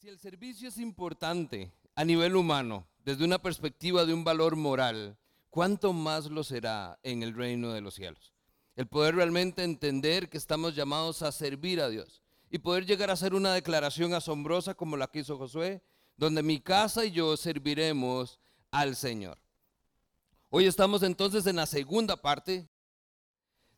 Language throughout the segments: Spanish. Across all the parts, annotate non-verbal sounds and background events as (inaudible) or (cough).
Si el servicio es importante a nivel humano, desde una perspectiva de un valor moral, ¿cuánto más lo será en el reino de los cielos? El poder realmente entender que estamos llamados a servir a Dios y poder llegar a hacer una declaración asombrosa como la que hizo Josué, donde mi casa y yo serviremos al Señor. Hoy estamos entonces en la segunda parte,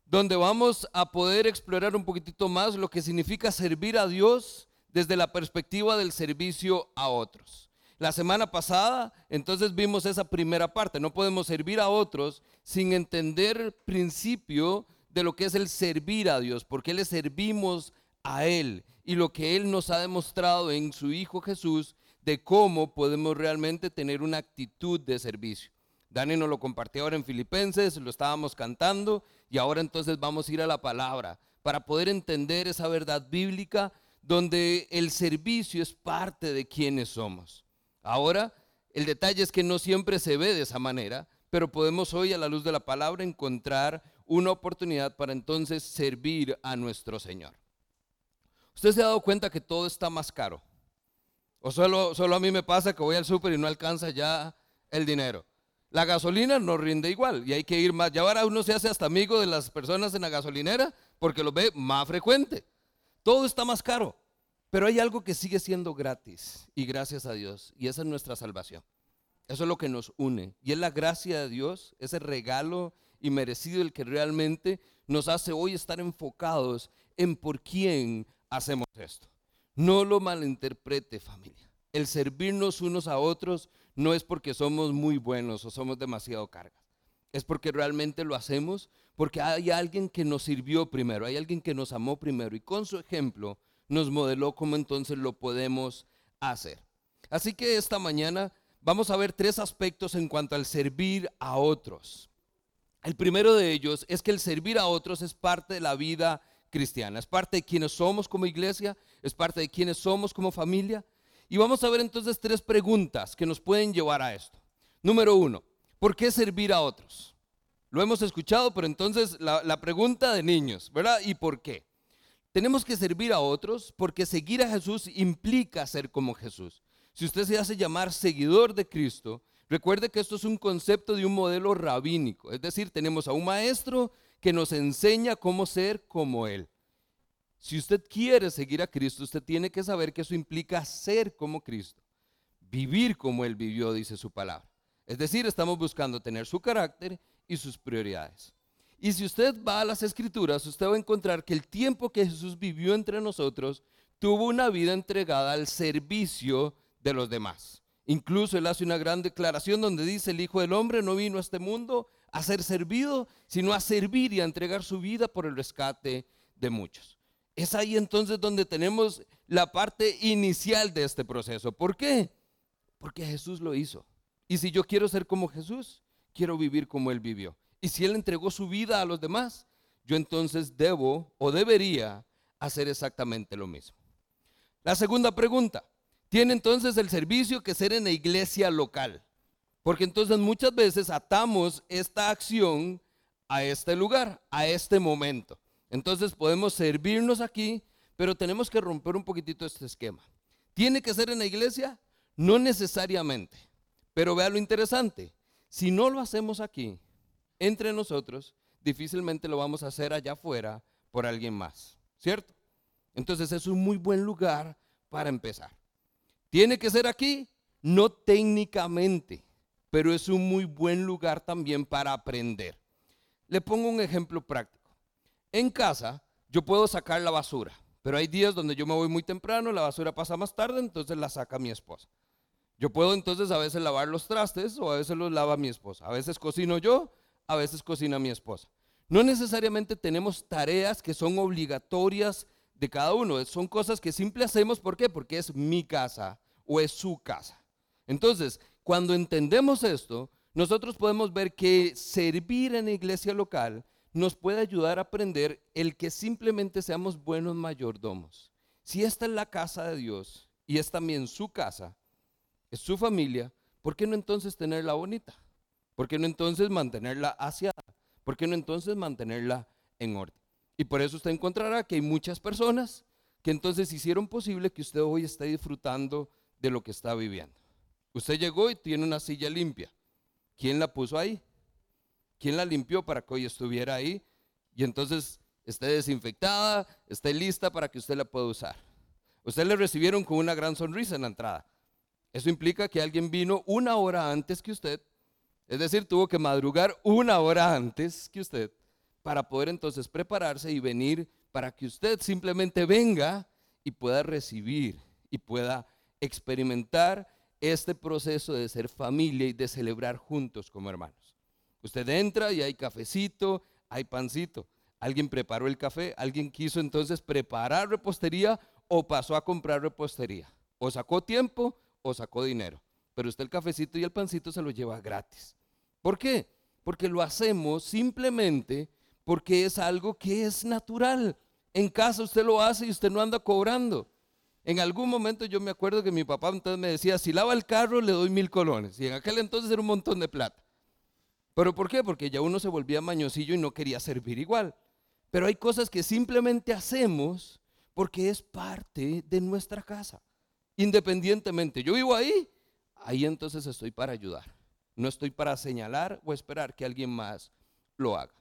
donde vamos a poder explorar un poquitito más lo que significa servir a Dios desde la perspectiva del servicio a otros. La semana pasada, entonces vimos esa primera parte. No podemos servir a otros sin entender principio de lo que es el servir a Dios, porque le servimos a Él y lo que Él nos ha demostrado en su Hijo Jesús de cómo podemos realmente tener una actitud de servicio. Dani nos lo compartió ahora en Filipenses, lo estábamos cantando y ahora entonces vamos a ir a la palabra para poder entender esa verdad bíblica donde el servicio es parte de quienes somos. Ahora, el detalle es que no siempre se ve de esa manera, pero podemos hoy a la luz de la palabra encontrar una oportunidad para entonces servir a nuestro Señor. ¿Usted se ha dado cuenta que todo está más caro? ¿O solo, solo a mí me pasa que voy al súper y no alcanza ya el dinero? La gasolina no rinde igual y hay que ir más. Ya ahora uno se hace hasta amigo de las personas en la gasolinera porque lo ve más frecuente. Todo está más caro, pero hay algo que sigue siendo gratis y gracias a Dios y esa es nuestra salvación. Eso es lo que nos une y es la gracia de Dios, ese regalo y merecido el que realmente nos hace hoy estar enfocados en por quién hacemos esto. No lo malinterprete familia. El servirnos unos a otros no es porque somos muy buenos o somos demasiado cargas. Es porque realmente lo hacemos porque hay alguien que nos sirvió primero, hay alguien que nos amó primero y con su ejemplo nos modeló cómo entonces lo podemos hacer. Así que esta mañana vamos a ver tres aspectos en cuanto al servir a otros. El primero de ellos es que el servir a otros es parte de la vida cristiana, es parte de quienes somos como iglesia, es parte de quienes somos como familia. Y vamos a ver entonces tres preguntas que nos pueden llevar a esto. Número uno, ¿por qué servir a otros? Lo hemos escuchado, pero entonces la, pregunta de niños, ¿verdad? ¿Y por qué? Tenemos que servir a otros porque seguir a Jesús implica ser como Jesús. Si usted se hace llamar seguidor de Cristo, recuerde que esto es un concepto de un modelo rabínico. Es decir, tenemos a un maestro que nos enseña cómo ser como Él. Si usted quiere seguir a Cristo, usted tiene que saber que eso implica ser como Cristo. Vivir como Él vivió, dice su palabra. Es decir, estamos buscando tener su carácter y sus prioridades. Y si usted va a las escrituras, usted va a encontrar que el tiempo que Jesús vivió entre nosotros tuvo una vida entregada al servicio de los demás. Incluso él hace una gran declaración donde dice, el Hijo del Hombre no vino a este mundo a ser servido, sino a servir y a entregar su vida por el rescate de muchos. Es ahí entonces donde tenemos la parte inicial de este proceso. ¿Por qué? Porque Jesús lo hizo. Y si yo quiero ser como Jesús, quiero vivir como Él vivió. Y si Él entregó su vida a los demás, yo entonces debo o debería hacer exactamente lo mismo. La segunda pregunta, ¿tiene entonces el servicio que ser en la iglesia local? Porque entonces muchas veces atamos esta acción a este lugar, a este momento. Entonces podemos servirnos aquí, pero tenemos que romper un poquitito este esquema. ¿Tiene que ser en la iglesia? No necesariamente. Pero vea lo interesante. Si no lo hacemos aquí, entre nosotros, difícilmente lo vamos a hacer allá afuera por alguien más, ¿cierto? Entonces es un muy buen lugar para empezar. ¿Tiene que ser aquí? No técnicamente, pero es un muy buen lugar también para aprender. Le pongo un ejemplo práctico. En casa yo puedo sacar la basura, pero hay días donde yo me voy muy temprano, la basura pasa más tarde, entonces la saca mi esposa. Yo puedo entonces a veces lavar los trastes o a veces los lava mi esposa. A veces cocino yo, a veces cocina mi esposa. No necesariamente tenemos tareas que son obligatorias de cada uno. Son cosas que simple hacemos. ¿Por qué? Porque es mi casa o es su casa. Entonces, cuando entendemos esto, nosotros podemos ver que servir en la iglesia local nos puede ayudar a aprender el que simplemente seamos buenos mayordomos. Si esta es la casa de Dios y es también su casa, es su familia, ¿por qué no entonces tenerla bonita? ¿Por qué no entonces mantenerla aseada? ¿Por qué no entonces mantenerla en orden? Y por eso usted encontrará que hay muchas personas que entonces hicieron posible que usted hoy esté disfrutando de lo que está viviendo. Usted llegó y tiene una silla limpia. ¿Quién la puso ahí? ¿Quién la limpió para que hoy estuviera ahí? Y entonces esté desinfectada, esté lista para que usted la pueda usar. Usted le recibieron con una gran sonrisa en la entrada. Eso implica que alguien vino una hora antes que usted, es decir, tuvo que madrugar una hora antes que usted para poder entonces prepararse y venir para que usted simplemente venga y pueda recibir y pueda experimentar este proceso de ser familia y de celebrar juntos como hermanos. Usted entra y hay cafecito, hay pancito. Alguien preparó el café, alguien quiso entonces preparar repostería o pasó a comprar repostería. O sacó tiempo o sacó dinero. Pero usted el cafecito y el pancito se lo lleva gratis. ¿Por qué? Porque lo hacemos simplemente porque es algo que es natural. En casa usted lo hace y usted no anda cobrando. En algún momento yo me acuerdo que mi papá entonces me decía, si lava el carro le doy mil colones. Y en aquel entonces era un montón de plata. ¿Pero por qué? Porque ya uno se volvía mañosillo y no quería servir igual. Pero hay cosas que simplemente hacemos porque es parte de nuestra casa. Independientemente, yo vivo ahí, ahí entonces estoy para ayudar. No estoy para señalar o esperar que alguien más lo haga.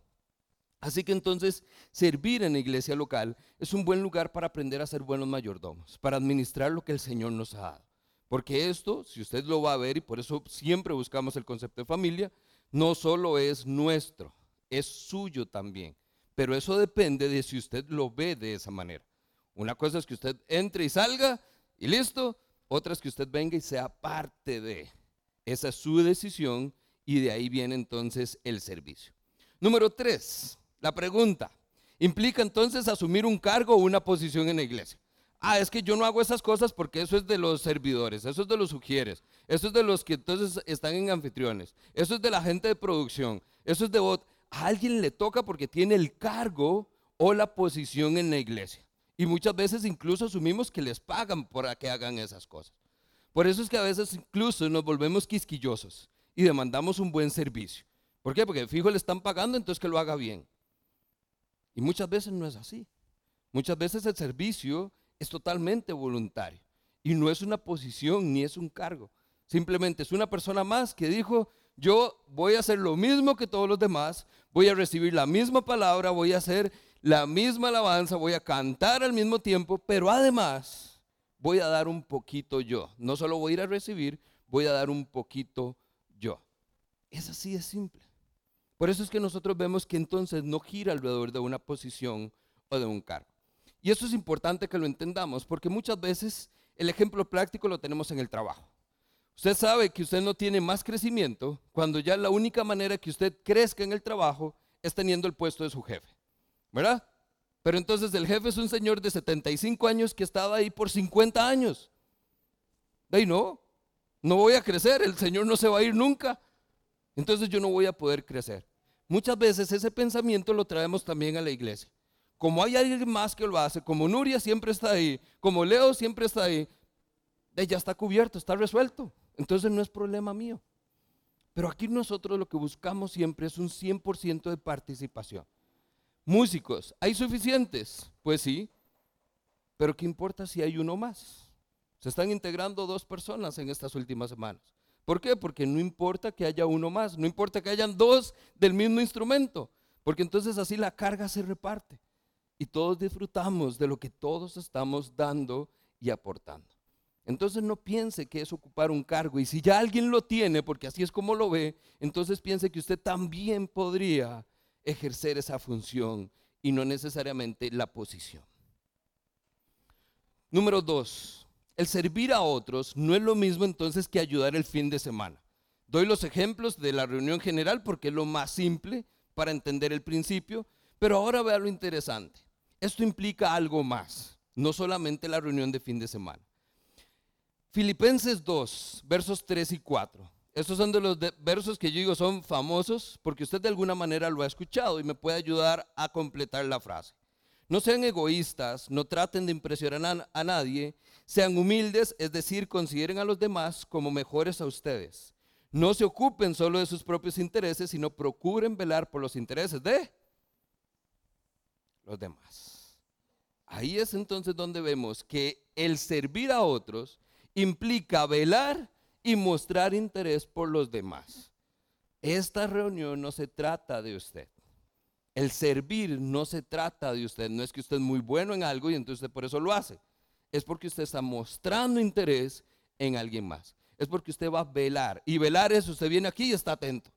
Así que entonces servir en la iglesia local es un buen lugar para aprender a ser buenos mayordomos, para administrar lo que el Señor nos ha dado. Porque esto, si usted lo va a ver, y por eso siempre buscamos el concepto de familia, no solo es nuestro, es suyo también. Pero eso depende de si usted lo ve de esa manera. Una cosa es que usted entre y salga y listo. Otra es que usted venga y sea parte de. Esa es su decisión y de ahí viene entonces el servicio. Número tres, la pregunta. ¿Implica entonces asumir un cargo o una posición en la iglesia? Ah, es que yo no hago esas cosas porque eso es de los servidores, eso es de los sugieres, eso es de los que entonces están en anfitriones, eso es de la gente de producción, eso es de bot. A alguien le toca porque tiene el cargo o la posición en la iglesia. Y muchas veces incluso asumimos que les pagan por que hagan esas cosas. Por eso es que a veces incluso nos volvemos quisquillosos y demandamos un buen servicio. ¿Por qué? Porque fijo le están pagando, entonces que lo haga bien. Y muchas veces no es así. Muchas veces el servicio es totalmente voluntario y no es una posición ni es un cargo. Simplemente es una persona más que dijo, yo voy a hacer lo mismo que todos los demás, voy a recibir la misma palabra, voy a hacer la misma alabanza, voy a cantar al mismo tiempo, pero además voy a dar un poquito yo. No solo voy a ir a recibir, voy a dar un poquito yo. Es así de simple. Por eso es que nosotros vemos que entonces no gira alrededor de una posición o de un cargo. Y eso es importante que lo entendamos, porque muchas veces el ejemplo práctico lo tenemos en el trabajo. Usted sabe que usted no tiene más crecimiento cuando ya la única manera que usted crezca en el trabajo es teniendo el puesto de su jefe. ¿Verdad? Pero entonces el jefe es un señor de 75 años que estaba ahí por 50 años. De no, no voy a crecer, el Señor no se va a ir nunca. Entonces yo no voy a poder crecer. Muchas veces ese pensamiento lo traemos también a la iglesia. Como hay alguien más que lo hace, como Nuria siempre está ahí, como Leo siempre está ahí, ya está cubierto, está resuelto. Entonces no es problema mío. Pero aquí nosotros lo que buscamos siempre es un 100% de participación. Músicos, ¿hay suficientes? Pues sí, pero ¿qué importa si hay uno más? Se están integrando dos personas en estas últimas semanas. ¿Por qué? Porque no importa que haya uno más, no importa que hayan dos del mismo instrumento, porque entonces así la carga se reparte y todos disfrutamos de lo que todos estamos dando y aportando. Entonces no piense que es ocupar un cargo y si ya alguien lo tiene, porque así es como lo ve, entonces piense que usted también podría ejercer esa función y no necesariamente la posición. Número dos, el servir a otros no es lo mismo entonces que ayudar el fin de semana. Doy los ejemplos de la reunión general porque es lo más simple para entender el principio, pero ahora vea lo interesante. Esto implica algo más, no solamente la reunión de fin de semana. Filipenses 2, versos 3 y 4. Estos son de los versos que yo digo son famosos porque usted de alguna manera lo ha escuchado y me puede ayudar a completar la frase. No sean egoístas, no traten de impresionar a nadie, sean humildes, es decir, consideren a los demás como mejores a ustedes. No se ocupen solo de sus propios intereses, sino procuren velar por los intereses de los demás. Ahí es entonces donde vemos que el servir a otros implica velar y mostrar interés por los demás. Esta reunión no se trata de usted. El servir no se trata de usted. No es que usted es muy bueno en algo y entonces usted por eso lo hace. Es porque usted está mostrando interés en alguien más. Es porque usted va a velar. Y velar es, usted viene aquí y está atento.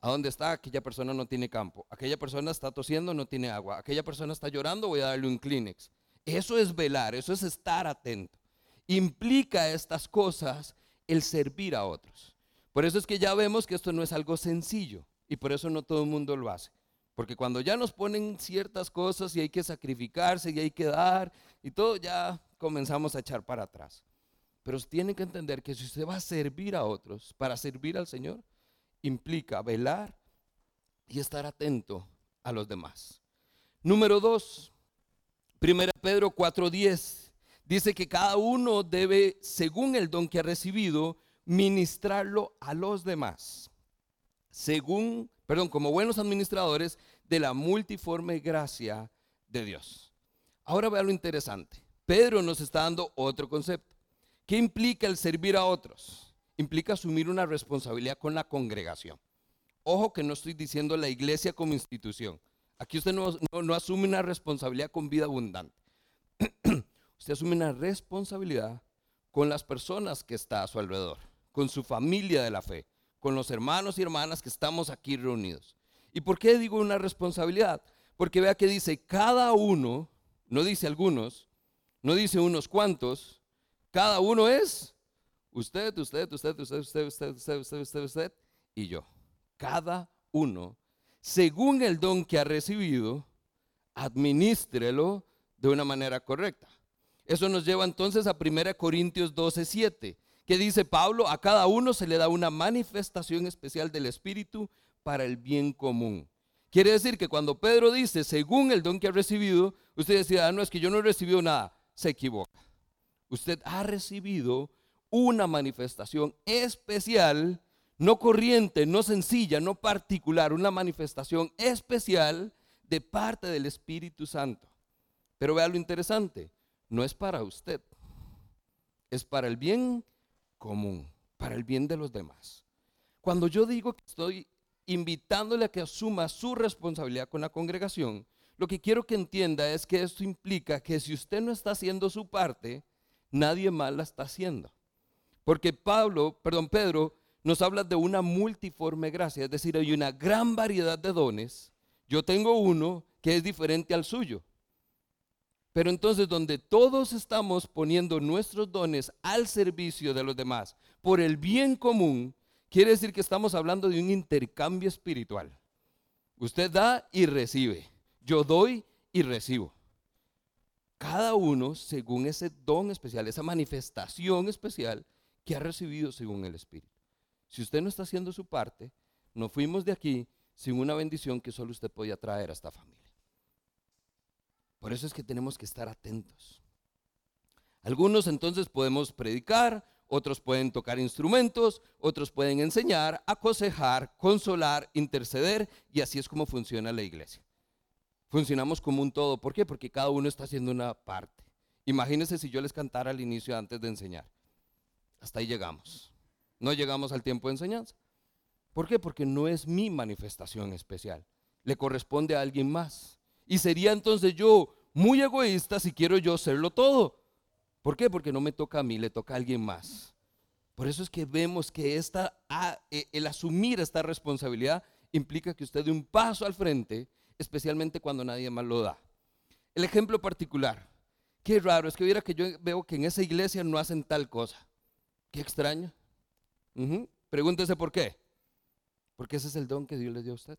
¿A dónde está? Aquella persona no tiene campo. Aquella persona está tosiendo, no tiene agua. Aquella persona está llorando, voy a darle un Kleenex. Eso es velar, eso es estar atento. Implica estas cosas el servir a otros. Por eso es que ya vemos que esto no es algo sencillo y por eso no todo el mundo lo hace. Porque cuando ya nos ponen ciertas cosas y hay que sacrificarse y hay que dar y todo, ya comenzamos a echar para atrás. Pero tiene que entender que si usted va a servir a otros para servir al Señor, implica velar y estar atento a los demás. Número dos, 1 Pedro 4:10 dice que cada uno debe, según el don que ha recibido, ministrarlo a los demás. Según, perdón, como buenos administradores de la multiforme gracia de Dios. Ahora vea lo interesante. Pedro nos está dando otro concepto. ¿Qué implica el servir a otros? implica asumir una responsabilidad con la congregación. Ojo que no estoy diciendo la iglesia como institución. Aquí usted no, no asume una responsabilidad con vida abundante. (clears throat) usted asume una responsabilidad con las personas que está a su alrededor, con su familia de la fe, con los hermanos y hermanas que estamos aquí reunidos. ¿Y por qué digo una responsabilidad? Porque vea que dice cada uno, no dice algunos, no dice unos cuantos, cada uno es Usted, usted, usted, usted, usted, usted, usted, usted, usted, usted y yo. Cada uno, según el don que ha recibido, administrelo de una manera correcta. Eso nos lleva entonces a 1 Corintios 12, 7, que dice Pablo, a cada uno se le da una manifestación especial del Espíritu para el bien común. Quiere decir que cuando Pedro dice, según el don que ha recibido, usted decía, ah, no es que yo no he recibido nada, se equivoca. Usted ha recibido una manifestación especial, no corriente, no sencilla, no particular, una manifestación especial de parte del Espíritu Santo. Pero vea lo interesante, no es para usted, es para el bien común, para el bien de los demás. Cuando yo digo que estoy invitándole a que asuma su responsabilidad con la congregación, lo que quiero que entienda es que esto implica que si usted no está haciendo su parte, nadie más la está haciendo. Porque Pablo, perdón, Pedro nos habla de una multiforme gracia, es decir, hay una gran variedad de dones. Yo tengo uno que es diferente al suyo. Pero entonces donde todos estamos poniendo nuestros dones al servicio de los demás por el bien común, quiere decir que estamos hablando de un intercambio espiritual. Usted da y recibe. Yo doy y recibo. Cada uno según ese don especial, esa manifestación especial que ha recibido según el Espíritu. Si usted no está haciendo su parte, no fuimos de aquí sin una bendición que solo usted podía traer a esta familia. Por eso es que tenemos que estar atentos. Algunos entonces podemos predicar, otros pueden tocar instrumentos, otros pueden enseñar, aconsejar, consolar, interceder, y así es como funciona la iglesia. Funcionamos como un todo. ¿Por qué? Porque cada uno está haciendo una parte. Imagínense si yo les cantara al inicio antes de enseñar. Hasta ahí llegamos. No llegamos al tiempo de enseñanza. ¿Por qué? Porque no es mi manifestación especial. Le corresponde a alguien más. Y sería entonces yo muy egoísta si quiero yo serlo todo. ¿Por qué? Porque no me toca a mí, le toca a alguien más. Por eso es que vemos que esta, e, el asumir esta responsabilidad implica que usted dé un paso al frente, especialmente cuando nadie más lo da. El ejemplo particular. Qué raro, es que viera que yo veo que en esa iglesia no hacen tal cosa. Qué extraño. Pregúntese por qué. Porque ese es el don que Dios le dio a usted.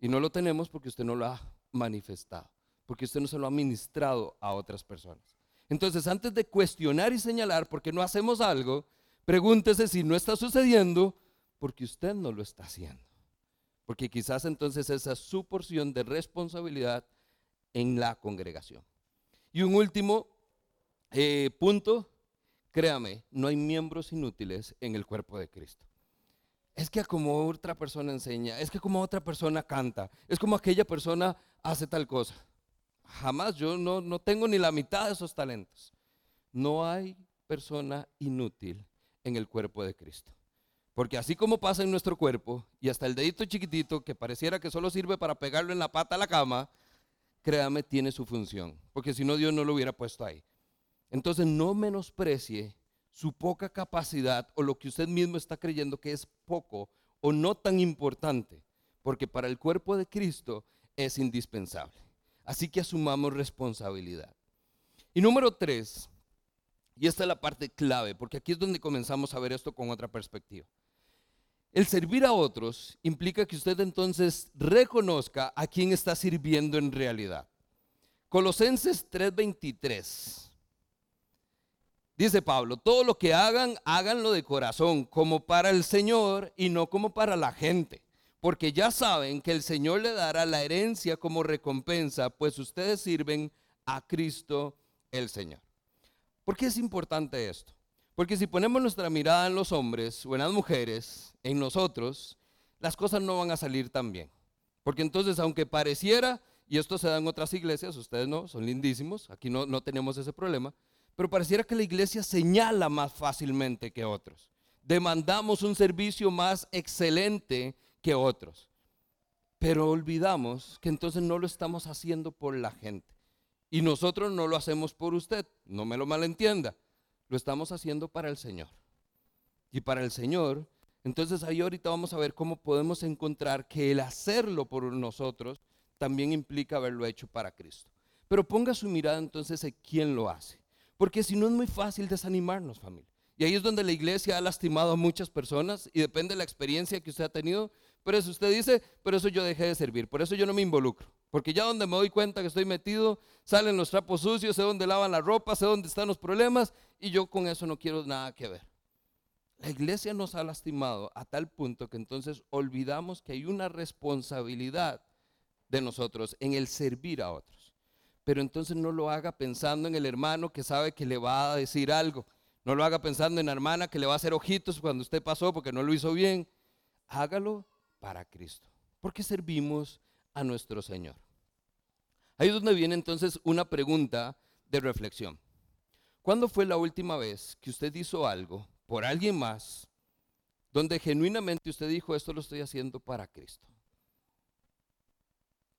Y no lo tenemos porque usted no lo ha manifestado, porque usted no se lo ha ministrado a otras personas. Entonces, antes de cuestionar y señalar por qué no hacemos algo, pregúntese si no está sucediendo porque usted no lo está haciendo. Porque quizás entonces esa es su porción de responsabilidad en la congregación. Y un último eh, punto Créame, no hay miembros inútiles en el cuerpo de Cristo. Es que como otra persona enseña, es que como otra persona canta, es como aquella persona hace tal cosa. jamás, yo no, no tengo ni la mitad de esos talentos. No hay persona inútil en el cuerpo de Cristo. Porque así como pasa en nuestro cuerpo, y hasta el dedito chiquitito que pareciera que solo sirve para pegarlo en la pata a la cama, créame, tiene su función. Porque si no, Dios no lo hubiera puesto ahí. Entonces no menosprecie su poca capacidad o lo que usted mismo está creyendo que es poco o no tan importante. Porque para el cuerpo de Cristo es indispensable. Así que asumamos responsabilidad. Y número tres, y esta es la parte clave, porque aquí es donde comenzamos a ver esto con otra perspectiva. El servir a otros implica que usted entonces reconozca a quién está sirviendo en realidad. Colosenses 3:23. Dice Pablo, todo lo que hagan, háganlo de corazón, como para el Señor y no como para la gente, porque ya saben que el Señor le dará la herencia como recompensa, pues ustedes sirven a Cristo el Señor. ¿Por qué es importante esto? Porque si ponemos nuestra mirada en los hombres o en las mujeres, en nosotros, las cosas no van a salir tan bien. Porque entonces, aunque pareciera, y esto se da en otras iglesias, ustedes no, son lindísimos, aquí no, no tenemos ese problema, pero pareciera que la iglesia señala más fácilmente que otros. Demandamos un servicio más excelente que otros. Pero olvidamos que entonces no lo estamos haciendo por la gente. Y nosotros no lo hacemos por usted, no me lo malentienda lo estamos haciendo para el Señor. Y para el Señor, entonces ahí ahorita vamos a ver cómo podemos encontrar que el hacerlo por nosotros también implica haberlo hecho para Cristo. Pero ponga su mirada entonces en quién lo hace. Porque si no es muy fácil desanimarnos, familia. Y ahí es donde la iglesia ha lastimado a muchas personas y depende de la experiencia que usted ha tenido. Pero eso usted dice, por eso yo dejé de servir, por eso yo no me involucro. Porque ya donde me doy cuenta que estoy metido, salen los trapos sucios, sé dónde lavan la ropa, sé dónde están los problemas y yo con eso no quiero nada que ver. La iglesia nos ha lastimado a tal punto que entonces olvidamos que hay una responsabilidad de nosotros en el servir a otros. Pero entonces no lo haga pensando en el hermano que sabe que le va a decir algo. No lo haga pensando en la hermana que le va a hacer ojitos cuando usted pasó porque no lo hizo bien. Hágalo para Cristo. Porque servimos a nuestro Señor. Ahí es donde viene entonces una pregunta de reflexión. ¿Cuándo fue la última vez que usted hizo algo por alguien más donde genuinamente usted dijo, esto lo estoy haciendo para Cristo?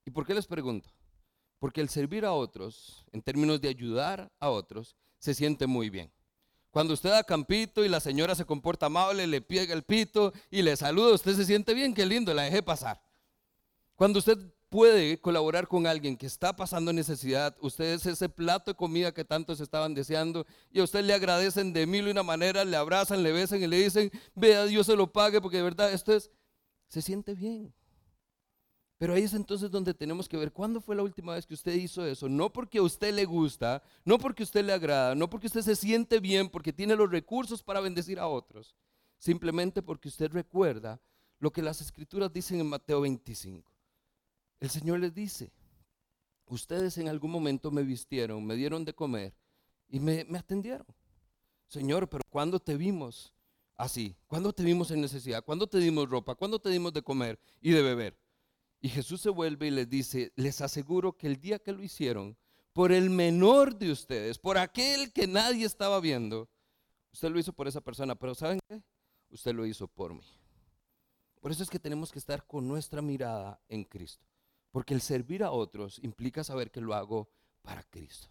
¿Y por qué les pregunto? Porque el servir a otros, en términos de ayudar a otros, se siente muy bien. Cuando usted da campito y la señora se comporta amable, le piega el pito y le saluda, usted se siente bien, qué lindo, la dejé pasar. Cuando usted puede colaborar con alguien que está pasando necesidad, ustedes ese plato de comida que tantos estaban deseando y a usted le agradecen de mil y una manera, le abrazan, le besan y le dicen, vea, Dios se lo pague porque de verdad esto es, se siente bien. Pero ahí es entonces donde tenemos que ver cuándo fue la última vez que usted hizo eso. No porque a usted le gusta, no porque a usted le agrada, no porque usted se siente bien, porque tiene los recursos para bendecir a otros. Simplemente porque usted recuerda lo que las escrituras dicen en Mateo 25. El Señor les dice, ustedes en algún momento me vistieron, me dieron de comer y me, atendieron. Señor, pero ¿cuándo te vimos así? ¿Cuándo te vimos en necesidad? ¿Cuándo te dimos ropa? ¿Cuándo te dimos de comer y de beber? Y Jesús se vuelve y les dice, les aseguro que el día que lo hicieron, por el menor de ustedes, por aquel que nadie estaba viendo, usted lo hizo por esa persona, pero ¿saben qué? Usted lo hizo por mí. Por eso es que tenemos que estar con nuestra mirada en Cristo. Porque el servir a otros implica saber que lo hago para Cristo.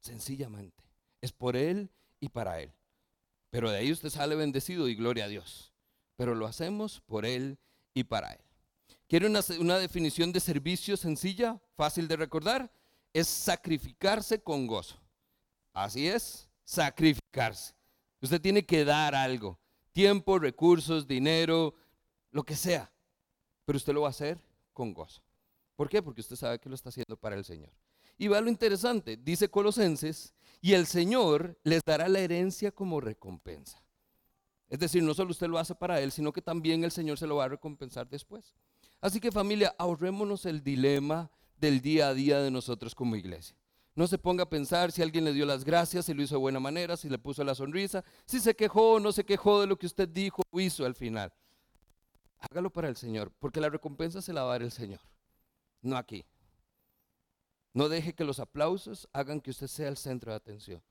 Sencillamente. Es por Él y para Él. Pero de ahí usted sale bendecido y gloria a Dios. Pero lo hacemos por Él y para Él. ¿Quiere una, una definición de servicio sencilla, fácil de recordar? Es sacrificarse con gozo. Así es, sacrificarse. Usted tiene que dar algo. Tiempo, recursos, dinero, lo que sea. Pero usted lo va a hacer con gozo. ¿Por qué? Porque usted sabe que lo está haciendo para el Señor. Y va lo interesante, dice Colosenses, y el Señor les dará la herencia como recompensa. Es decir, no solo usted lo hace para Él, sino que también el Señor se lo va a recompensar después. Así que familia, ahorrémonos el dilema del día a día de nosotros como iglesia. No se ponga a pensar si alguien le dio las gracias, si lo hizo de buena manera, si le puso la sonrisa, si se quejó o no se quejó de lo que usted dijo o hizo al final. Hágalo para el Señor, porque la recompensa se la va a dar el Señor no aquí. No deje que los aplausos hagan que usted sea el centro de atención.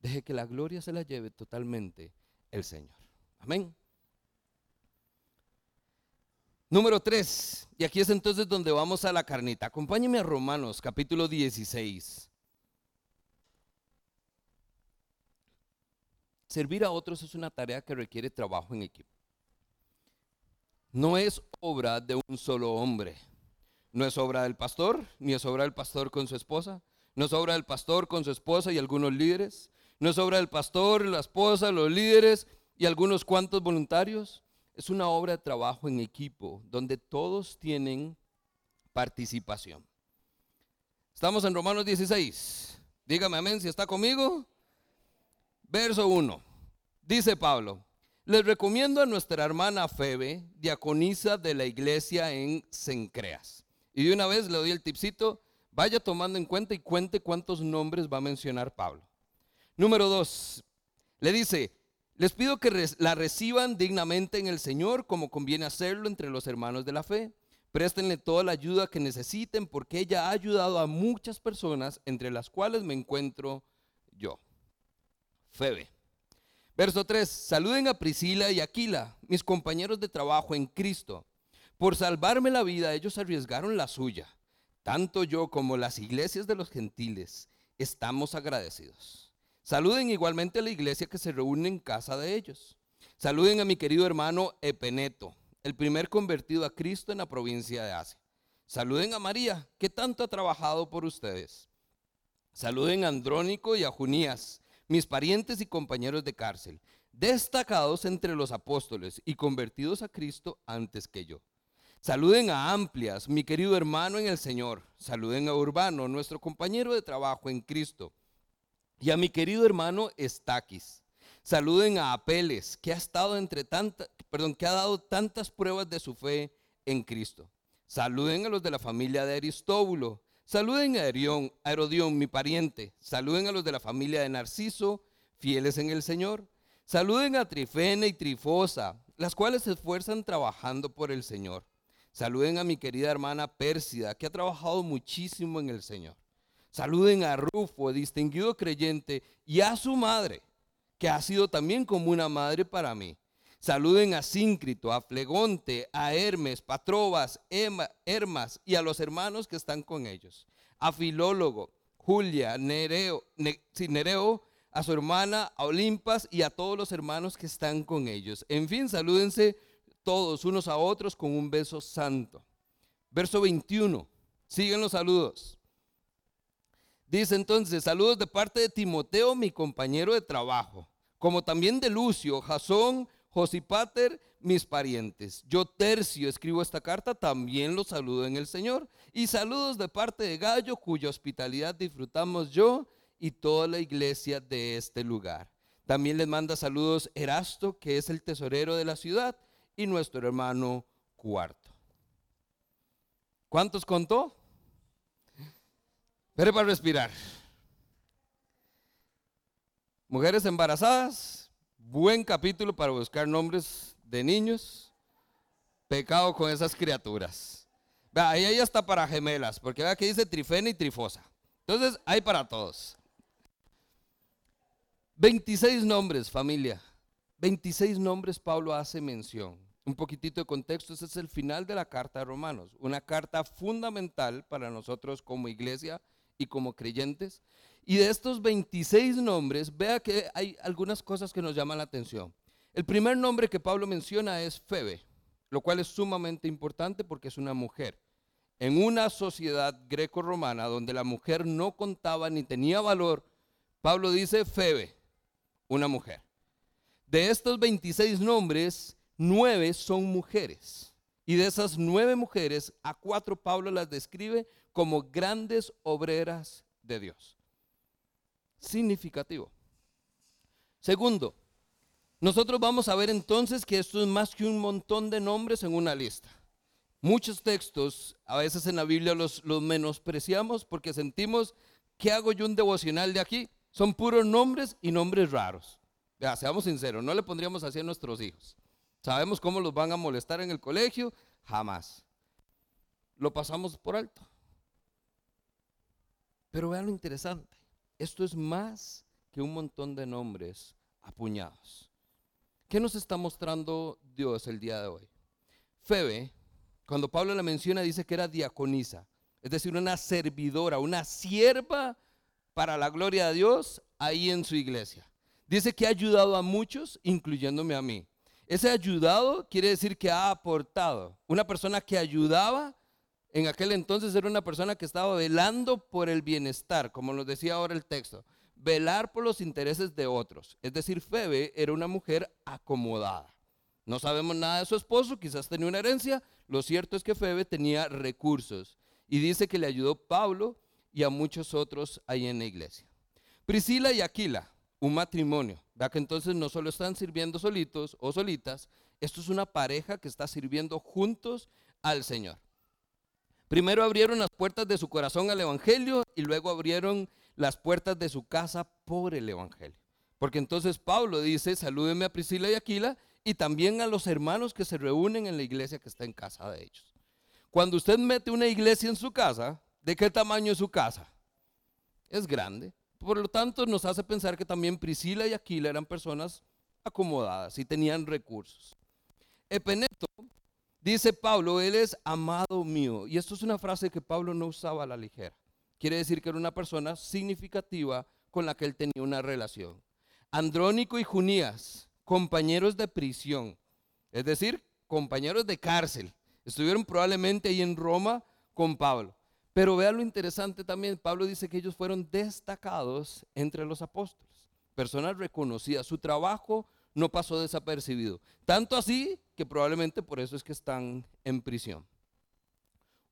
Deje que la gloria se la lleve totalmente el Señor. Amén. Número 3. Y aquí es entonces donde vamos a la carnita. Acompáñeme a Romanos capítulo 16. Servir a otros es una tarea que requiere trabajo en equipo. No es obra de un solo hombre. No es obra del pastor, ni es obra del pastor con su esposa. No es obra del pastor con su esposa y algunos líderes. No es obra del pastor, la esposa, los líderes y algunos cuantos voluntarios. Es una obra de trabajo en equipo donde todos tienen participación. Estamos en Romanos 16. Dígame amén si está conmigo. Verso 1. Dice Pablo, les recomiendo a nuestra hermana Febe, diaconisa de la iglesia en Sencreas. Y de una vez le doy el tipcito, vaya tomando en cuenta y cuente cuántos nombres va a mencionar Pablo. Número dos, le dice, les pido que la reciban dignamente en el Señor como conviene hacerlo entre los hermanos de la fe. Préstenle toda la ayuda que necesiten porque ella ha ayudado a muchas personas, entre las cuales me encuentro yo. Febe. Verso 3. Saluden a Priscila y Aquila, mis compañeros de trabajo en Cristo. Por salvarme la vida, ellos arriesgaron la suya. Tanto yo como las iglesias de los gentiles estamos agradecidos. Saluden igualmente a la iglesia que se reúne en casa de ellos. Saluden a mi querido hermano Epeneto, el primer convertido a Cristo en la provincia de Asia. Saluden a María, que tanto ha trabajado por ustedes. Saluden a Andrónico y a Junías, mis parientes y compañeros de cárcel, destacados entre los apóstoles y convertidos a Cristo antes que yo. Saluden a Amplias, mi querido hermano en el Señor. Saluden a Urbano, nuestro compañero de trabajo en Cristo y a mi querido hermano Estaquis. Saluden a Apeles, que ha estado entre perdón, que ha dado tantas pruebas de su fe en Cristo. Saluden a los de la familia de Aristóbulo. Saluden a Herión, Herodión, mi pariente. Saluden a los de la familia de Narciso, fieles en el Señor. Saluden a Trifena y Trifosa, las cuales se esfuerzan trabajando por el Señor. Saluden a mi querida hermana Pérsida, que ha trabajado muchísimo en el Señor. Saluden a Rufo, distinguido creyente, y a su madre, que ha sido también como una madre para mí. Saluden a Síncrito, a Flegonte, a Hermes, Patrobas, Hermas y a los hermanos que están con ellos. A Filólogo, Julia, Nereo, Nereo, a su hermana, a Olimpas y a todos los hermanos que están con ellos. En fin, salúdense todos unos a otros con un beso santo. Verso 21. Siguen los saludos. Dice entonces, saludos de parte de Timoteo, mi compañero de trabajo, como también de Lucio, Jasón, Josipater, mis parientes. Yo tercio escribo esta carta, también los saludo en el Señor. Y saludos de parte de Gallo, cuya hospitalidad disfrutamos yo y toda la iglesia de este lugar. También les manda saludos Erasto, que es el tesorero de la ciudad, y nuestro hermano Cuarto. ¿Cuántos contó? Espere para respirar. Mujeres embarazadas, buen capítulo para buscar nombres de niños. Pecado con esas criaturas. Vea, ahí ya está para gemelas, porque vea que dice trifena y trifosa. Entonces, hay para todos. 26 nombres, familia. 26 nombres Pablo hace mención. Un poquitito de contexto, ese es el final de la carta de Romanos, una carta fundamental para nosotros como iglesia y como creyentes. Y de estos 26 nombres, vea que hay algunas cosas que nos llaman la atención. El primer nombre que Pablo menciona es Febe, lo cual es sumamente importante porque es una mujer. En una sociedad greco-romana donde la mujer no contaba ni tenía valor, Pablo dice Febe, una mujer. De estos 26 nombres, nueve son mujeres. Y de esas nueve mujeres, a cuatro Pablo las describe como grandes obreras de Dios. Significativo. Segundo, nosotros vamos a ver entonces que esto es más que un montón de nombres en una lista. Muchos textos, a veces en la Biblia los, menospreciamos porque sentimos, ¿qué hago yo un devocional de aquí? Son puros nombres y nombres raros. Ya, seamos sinceros, no le pondríamos así a nuestros hijos. ¿Sabemos cómo los van a molestar en el colegio? Jamás. Lo pasamos por alto. Pero vean lo interesante. Esto es más que un montón de nombres apuñados. ¿Qué nos está mostrando Dios el día de hoy? Febe, cuando Pablo la menciona, dice que era diaconisa, es decir, una servidora, una sierva para la gloria de Dios ahí en su iglesia. Dice que ha ayudado a muchos, incluyéndome a mí. Ese ayudado quiere decir que ha aportado. Una persona que ayudaba en aquel entonces era una persona que estaba velando por el bienestar, como nos decía ahora el texto, velar por los intereses de otros. Es decir, Febe era una mujer acomodada. No sabemos nada de su esposo, quizás tenía una herencia. Lo cierto es que Febe tenía recursos y dice que le ayudó Pablo y a muchos otros ahí en la iglesia. Priscila y Aquila, un matrimonio. Vea que entonces no solo están sirviendo solitos o solitas, esto es una pareja que está sirviendo juntos al Señor. Primero abrieron las puertas de su corazón al Evangelio y luego abrieron las puertas de su casa por el Evangelio. Porque entonces Pablo dice, salúdeme a Priscila y Aquila y también a los hermanos que se reúnen en la iglesia que está en casa de ellos. Cuando usted mete una iglesia en su casa, ¿de qué tamaño es su casa? Es grande. Por lo tanto, nos hace pensar que también Priscila y Aquila eran personas acomodadas y tenían recursos. Epeneto, dice Pablo, él es amado mío. Y esto es una frase que Pablo no usaba a la ligera. Quiere decir que era una persona significativa con la que él tenía una relación. Andrónico y Junías, compañeros de prisión, es decir, compañeros de cárcel. Estuvieron probablemente ahí en Roma con Pablo. Pero vean lo interesante también, Pablo dice que ellos fueron destacados entre los apóstoles, personas reconocidas. Su trabajo no pasó desapercibido. Tanto así que probablemente por eso es que están en prisión.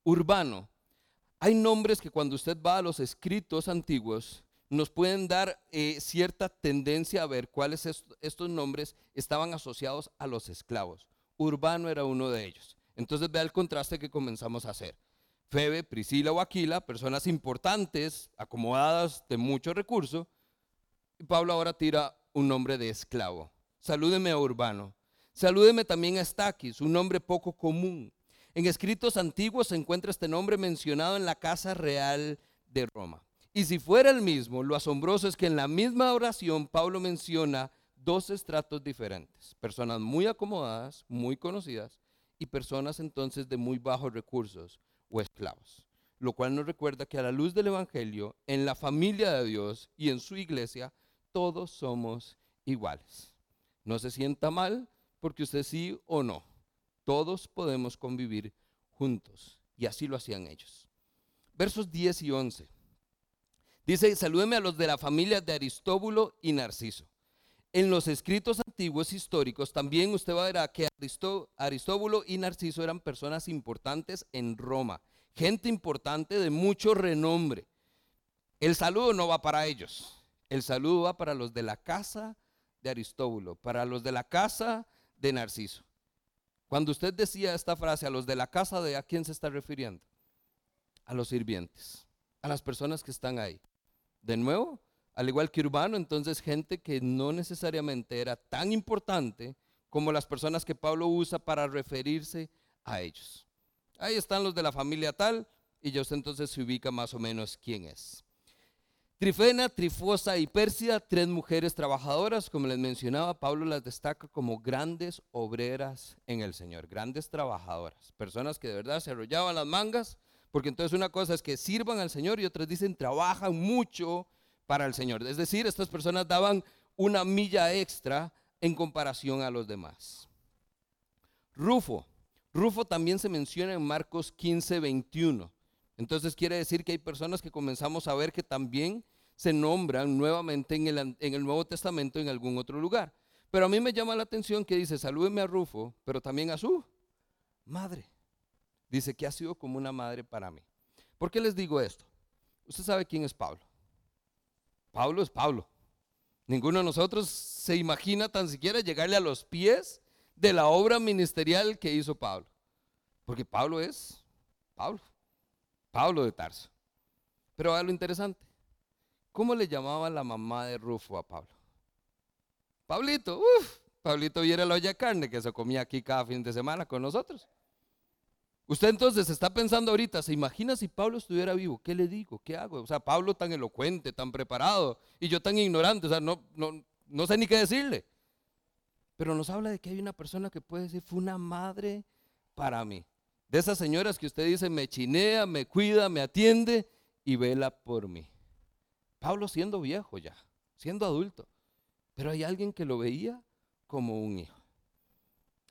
Urbano. Hay nombres que cuando usted va a los escritos antiguos nos pueden dar eh, cierta tendencia a ver cuáles estos nombres estaban asociados a los esclavos. Urbano era uno de ellos. Entonces vea el contraste que comenzamos a hacer. Febe, Priscila o Aquila, personas importantes, acomodadas de mucho recurso. Y Pablo ahora tira un nombre de esclavo. Salúdeme a Urbano. Salúdeme también a Estaquis, un nombre poco común. En escritos antiguos se encuentra este nombre mencionado en la casa real de Roma. Y si fuera el mismo, lo asombroso es que en la misma oración Pablo menciona dos estratos diferentes. Personas muy acomodadas, muy conocidas, y personas entonces de muy bajos recursos o esclavos. Lo cual nos recuerda que a la luz del Evangelio, en la familia de Dios y en su iglesia, todos somos iguales. No se sienta mal porque usted sí o no. Todos podemos convivir juntos. Y así lo hacían ellos. Versos 10 y 11. Dice, salúdeme a los de la familia de Aristóbulo y Narciso. En los escritos antiguos históricos también usted va a ver que Aristóbulo y Narciso eran personas importantes en Roma, gente importante de mucho renombre. El saludo no va para ellos, el saludo va para los de la casa de Aristóbulo, para los de la casa de Narciso. Cuando usted decía esta frase, a los de la casa de, ¿a quién se está refiriendo? A los sirvientes, a las personas que están ahí. De nuevo, al igual que urbano, entonces gente que no necesariamente era tan importante como las personas que Pablo usa para referirse a ellos. Ahí están los de la familia tal y ya usted entonces se ubica más o menos quién es. Trifena, Trifosa y Pérsida, tres mujeres trabajadoras, como les mencionaba, Pablo las destaca como grandes obreras en el Señor, grandes trabajadoras, personas que de verdad se arrollaban las mangas, porque entonces una cosa es que sirvan al Señor y otras dicen trabajan mucho para el Señor. Es decir, estas personas daban una milla extra en comparación a los demás. Rufo. Rufo también se menciona en Marcos 15, 21. Entonces quiere decir que hay personas que comenzamos a ver que también se nombran nuevamente en el, en el Nuevo Testamento en algún otro lugar. Pero a mí me llama la atención que dice, salúdeme a Rufo, pero también a su madre. Dice que ha sido como una madre para mí. ¿Por qué les digo esto? Usted sabe quién es Pablo. Pablo es Pablo. Ninguno de nosotros se imagina tan siquiera llegarle a los pies de la obra ministerial que hizo Pablo. Porque Pablo es Pablo. Pablo de Tarso. Pero a lo interesante. ¿Cómo le llamaba la mamá de Rufo a Pablo? Pablito, uff, Pablito viera la olla de carne que se comía aquí cada fin de semana con nosotros. Usted entonces está pensando ahorita, ¿se imagina si Pablo estuviera vivo? ¿Qué le digo? ¿Qué hago? O sea, Pablo tan elocuente, tan preparado y yo tan ignorante, o sea, no, no, no sé ni qué decirle. Pero nos habla de que hay una persona que puede decir, fue una madre para mí. De esas señoras que usted dice, me chinea, me cuida, me atiende y vela por mí. Pablo siendo viejo ya, siendo adulto, pero hay alguien que lo veía como un hijo.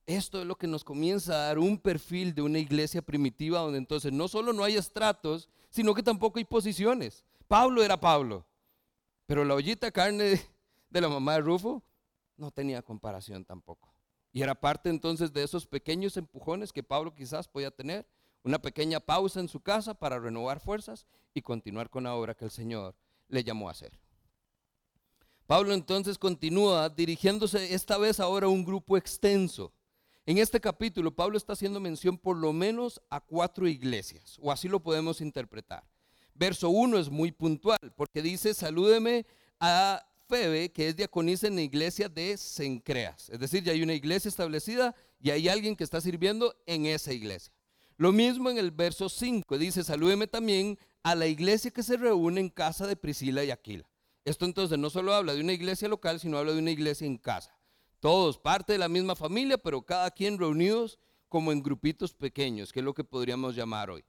Esto es lo que nos comienza a dar un perfil de una iglesia primitiva donde entonces no solo no hay estratos, sino que tampoco hay posiciones. Pablo era Pablo, pero la ollita carne de la mamá de Rufo no tenía comparación tampoco. Y era parte entonces de esos pequeños empujones que Pablo quizás podía tener, una pequeña pausa en su casa para renovar fuerzas y continuar con la obra que el Señor le llamó a hacer. Pablo entonces continúa dirigiéndose esta vez ahora a un grupo extenso. En este capítulo Pablo está haciendo mención por lo menos a cuatro iglesias, o así lo podemos interpretar. Verso 1 es muy puntual, porque dice, salúdeme a Febe, que es diaconisa en la iglesia de Sencreas. Es decir, ya hay una iglesia establecida y hay alguien que está sirviendo en esa iglesia. Lo mismo en el verso 5, dice, salúdeme también a la iglesia que se reúne en casa de Priscila y Aquila. Esto entonces no solo habla de una iglesia local, sino habla de una iglesia en casa. Todos parte de la misma familia, pero cada quien reunidos como en grupitos pequeños, que es lo que podríamos llamar hoy.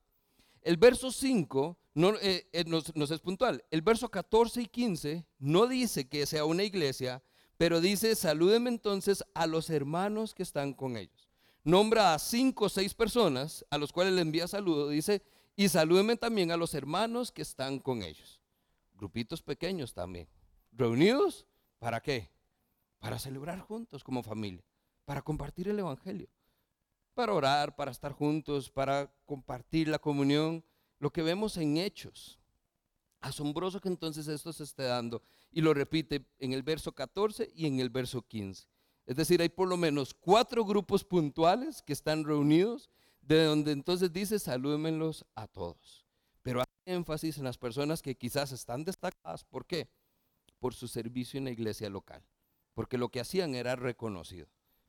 El verso 5 no, eh, eh, nos, es puntual. El verso 14 y 15 no dice que sea una iglesia, pero dice, salúdenme entonces a los hermanos que están con ellos. Nombra a cinco o seis personas a los cuales le envía saludo. Dice, y salúdenme también a los hermanos que están con ellos. Grupitos pequeños también. Reunidos, ¿para qué? Para celebrar juntos como familia, para compartir el Evangelio para orar, para estar juntos, para compartir la comunión, lo que vemos en hechos. Asombroso que entonces esto se esté dando. Y lo repite en el verso 14 y en el verso 15. Es decir, hay por lo menos cuatro grupos puntuales que están reunidos, de donde entonces dice, salúdenlos a todos. Pero hay énfasis en las personas que quizás están destacadas. ¿Por qué? Por su servicio en la iglesia local. Porque lo que hacían era reconocido.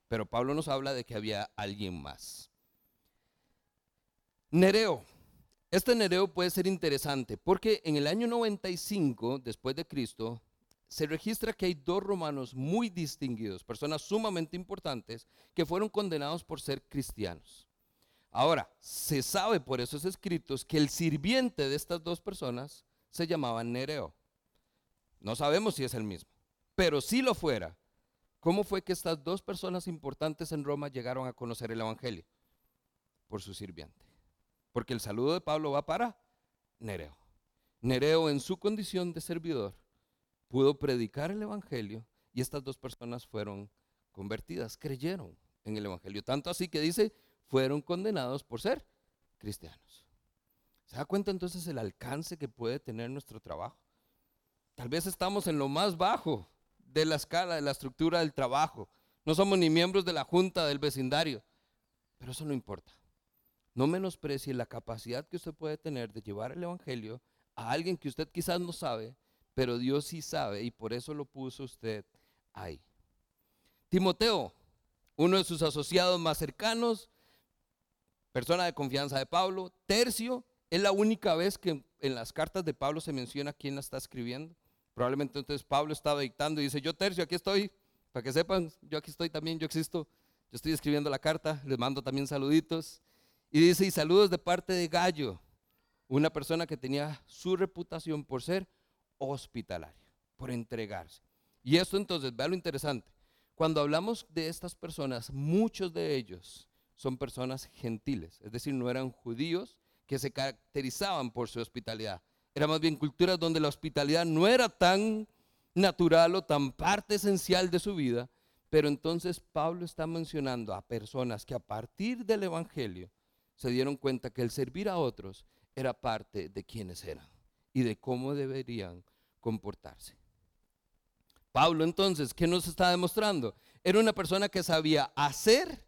Pero Pablo nos habla de que había alguien más. Nereo. Este Nereo puede ser interesante porque en el año 95 después de Cristo se registra que hay dos romanos muy distinguidos, personas sumamente importantes, que fueron condenados por ser cristianos. Ahora, se sabe por esos escritos que el sirviente de estas dos personas se llamaba Nereo. No sabemos si es el mismo, pero si lo fuera, ¿Cómo fue que estas dos personas importantes en Roma llegaron a conocer el Evangelio? Por su sirviente. Porque el saludo de Pablo va para Nereo. Nereo en su condición de servidor pudo predicar el Evangelio y estas dos personas fueron convertidas, creyeron en el Evangelio. Tanto así que dice, fueron condenados por ser cristianos. ¿Se da cuenta entonces el alcance que puede tener nuestro trabajo? Tal vez estamos en lo más bajo de la escala, de la estructura del trabajo. No somos ni miembros de la junta del vecindario. Pero eso no importa. No menosprecie la capacidad que usted puede tener de llevar el Evangelio a alguien que usted quizás no sabe, pero Dios sí sabe y por eso lo puso usted ahí. Timoteo, uno de sus asociados más cercanos, persona de confianza de Pablo. Tercio, es la única vez que en las cartas de Pablo se menciona quién la está escribiendo. Probablemente entonces Pablo estaba dictando y dice, yo tercio, aquí estoy, para que sepan, yo aquí estoy también, yo existo, yo estoy escribiendo la carta, les mando también saluditos. Y dice, y saludos de parte de Gallo, una persona que tenía su reputación por ser hospitalario, por entregarse. Y esto entonces, vea lo interesante, cuando hablamos de estas personas, muchos de ellos son personas gentiles, es decir, no eran judíos que se caracterizaban por su hospitalidad, era más bien culturas donde la hospitalidad no era tan natural o tan parte esencial de su vida, pero entonces Pablo está mencionando a personas que a partir del Evangelio se dieron cuenta que el servir a otros era parte de quienes eran y de cómo deberían comportarse. Pablo entonces, ¿qué nos está demostrando? Era una persona que sabía hacer,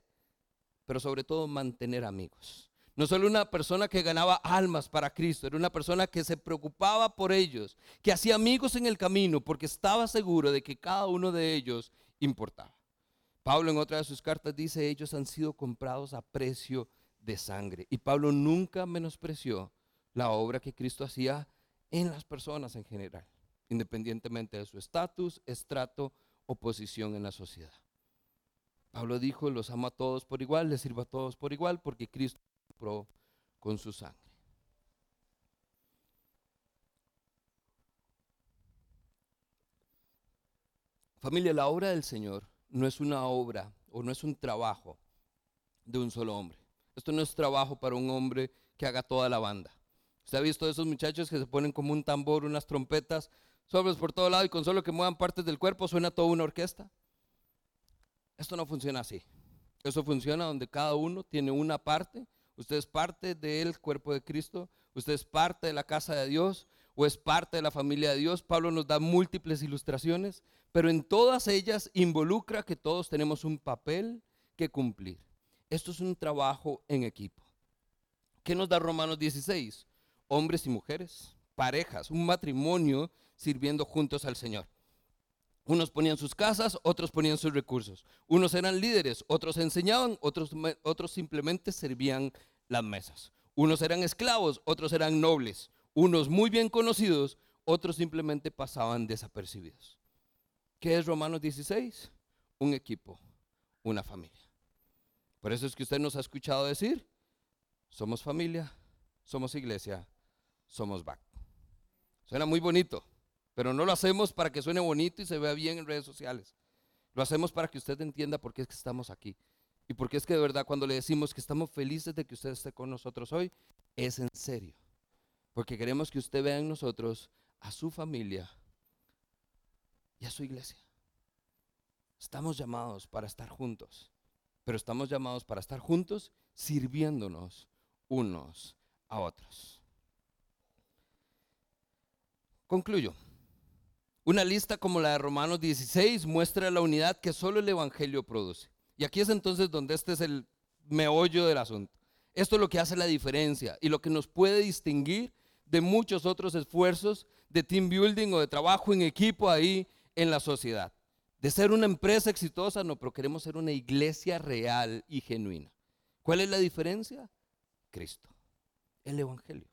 pero sobre todo mantener amigos. No solo una persona que ganaba almas para Cristo, era una persona que se preocupaba por ellos, que hacía amigos en el camino porque estaba seguro de que cada uno de ellos importaba. Pablo en otra de sus cartas dice, ellos han sido comprados a precio de sangre. Y Pablo nunca menospreció la obra que Cristo hacía en las personas en general, independientemente de su estatus, estrato o posición en la sociedad. Pablo dijo, los ama a todos por igual, les sirva a todos por igual, porque Cristo compró con su sangre. Familia, la obra del Señor no es una obra o no es un trabajo de un solo hombre. Esto no es trabajo para un hombre que haga toda la banda. Usted ha visto esos muchachos que se ponen como un tambor, unas trompetas, sobres por todo lado y con solo que muevan partes del cuerpo suena toda una orquesta. Esto no funciona así. Eso funciona donde cada uno tiene una parte. Usted es parte del cuerpo de Cristo. Usted es parte de la casa de Dios o es parte de la familia de Dios. Pablo nos da múltiples ilustraciones, pero en todas ellas involucra que todos tenemos un papel que cumplir. Esto es un trabajo en equipo. ¿Qué nos da Romanos 16? Hombres y mujeres, parejas, un matrimonio sirviendo juntos al Señor. Unos ponían sus casas, otros ponían sus recursos. Unos eran líderes, otros enseñaban, otros, otros simplemente servían las mesas. Unos eran esclavos, otros eran nobles. Unos muy bien conocidos, otros simplemente pasaban desapercibidos. ¿Qué es Romanos 16? Un equipo, una familia. Por eso es que usted nos ha escuchado decir, somos familia, somos iglesia, somos back. Suena muy bonito, pero no lo hacemos para que suene bonito y se vea bien en redes sociales. Lo hacemos para que usted entienda por qué es que estamos aquí. Y porque es que de verdad cuando le decimos que estamos felices de que usted esté con nosotros hoy, es en serio. Porque queremos que usted vea en nosotros a su familia y a su iglesia. Estamos llamados para estar juntos, pero estamos llamados para estar juntos sirviéndonos unos a otros. Concluyo. Una lista como la de Romanos 16 muestra la unidad que solo el Evangelio produce. Y aquí es entonces donde este es el meollo del asunto. Esto es lo que hace la diferencia y lo que nos puede distinguir de muchos otros esfuerzos de team building o de trabajo en equipo ahí en la sociedad. De ser una empresa exitosa, no, pero queremos ser una iglesia real y genuina. ¿Cuál es la diferencia? Cristo, el Evangelio.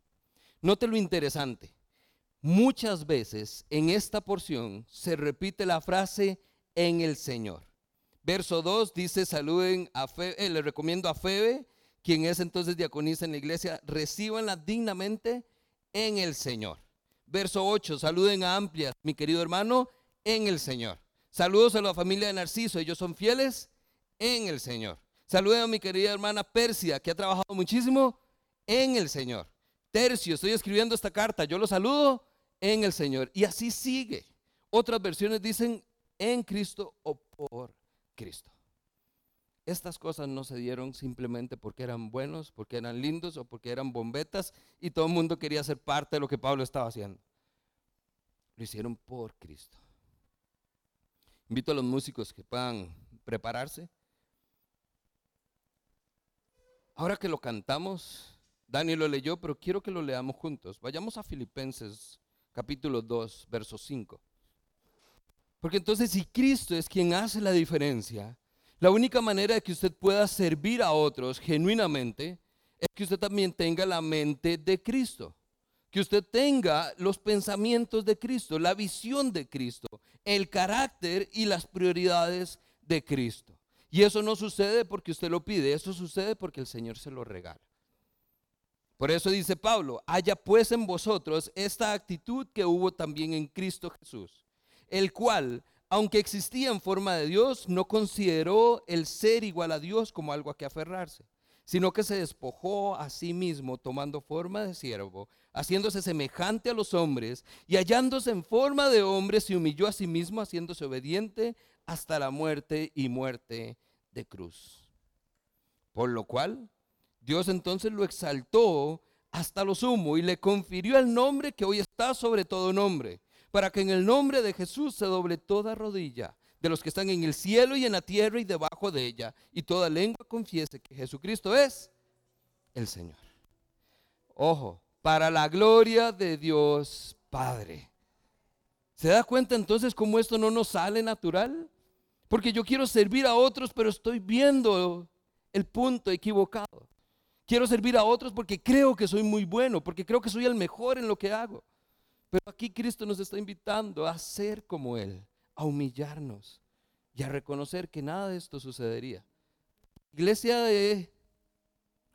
Note lo interesante. Muchas veces en esta porción se repite la frase en el Señor. Verso 2 dice, saluden a Febe, eh, le recomiendo a Febe, quien es entonces diaconisa en la iglesia, recibanla dignamente en el Señor. Verso 8, saluden a Amplias, mi querido hermano, en el Señor. Saludos a la familia de Narciso, ellos son fieles en el Señor. Saluden a mi querida hermana Persia, que ha trabajado muchísimo en el Señor. Tercio, estoy escribiendo esta carta, yo lo saludo en el Señor. Y así sigue. Otras versiones dicen en Cristo o por Cristo. Estas cosas no se dieron simplemente porque eran buenos, porque eran lindos o porque eran bombetas y todo el mundo quería ser parte de lo que Pablo estaba haciendo. Lo hicieron por Cristo. Invito a los músicos que puedan prepararse. Ahora que lo cantamos, Dani lo leyó, pero quiero que lo leamos juntos. Vayamos a Filipenses capítulo 2, verso 5. Porque entonces si Cristo es quien hace la diferencia, la única manera de que usted pueda servir a otros genuinamente es que usted también tenga la mente de Cristo que usted tenga los pensamientos de Cristo, la visión de Cristo, el carácter y las prioridades de Cristo. Y eso no sucede porque usted lo pide, eso sucede porque el Señor se lo regala. Por eso dice Pablo, haya pues en vosotros esta actitud que hubo también en Cristo Jesús, el cual, aunque existía en forma de Dios, no consideró el ser igual a Dios como algo a que aferrarse sino que se despojó a sí mismo tomando forma de siervo, haciéndose semejante a los hombres y hallándose en forma de hombre, se humilló a sí mismo, haciéndose obediente hasta la muerte y muerte de cruz. Por lo cual, Dios entonces lo exaltó hasta lo sumo y le confirió el nombre que hoy está sobre todo nombre, para que en el nombre de Jesús se doble toda rodilla de los que están en el cielo y en la tierra y debajo de ella, y toda lengua confiese que Jesucristo es el Señor. Ojo, para la gloria de Dios Padre. ¿Se da cuenta entonces cómo esto no nos sale natural? Porque yo quiero servir a otros, pero estoy viendo el punto equivocado. Quiero servir a otros porque creo que soy muy bueno, porque creo que soy el mejor en lo que hago. Pero aquí Cristo nos está invitando a ser como Él, a humillarnos y a reconocer que nada de esto sucedería. Iglesia de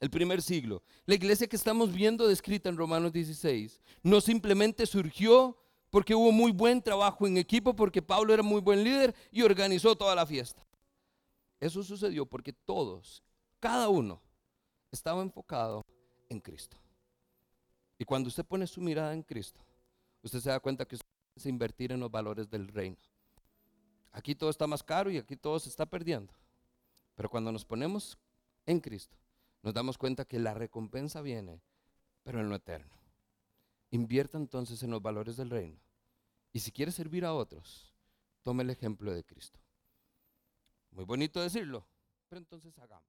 el primer siglo, la iglesia que estamos viendo descrita en Romanos 16, no simplemente surgió porque hubo muy buen trabajo en equipo, porque Pablo era muy buen líder y organizó toda la fiesta. Eso sucedió porque todos, cada uno, estaba enfocado en Cristo. Y cuando usted pone su mirada en Cristo, usted se da cuenta que es invertir en los valores del reino. Aquí todo está más caro y aquí todo se está perdiendo. Pero cuando nos ponemos en Cristo, nos damos cuenta que la recompensa viene, pero en lo eterno. Invierta entonces en los valores del reino. Y si quiere servir a otros, tome el ejemplo de Cristo. Muy bonito decirlo, pero entonces hagamos.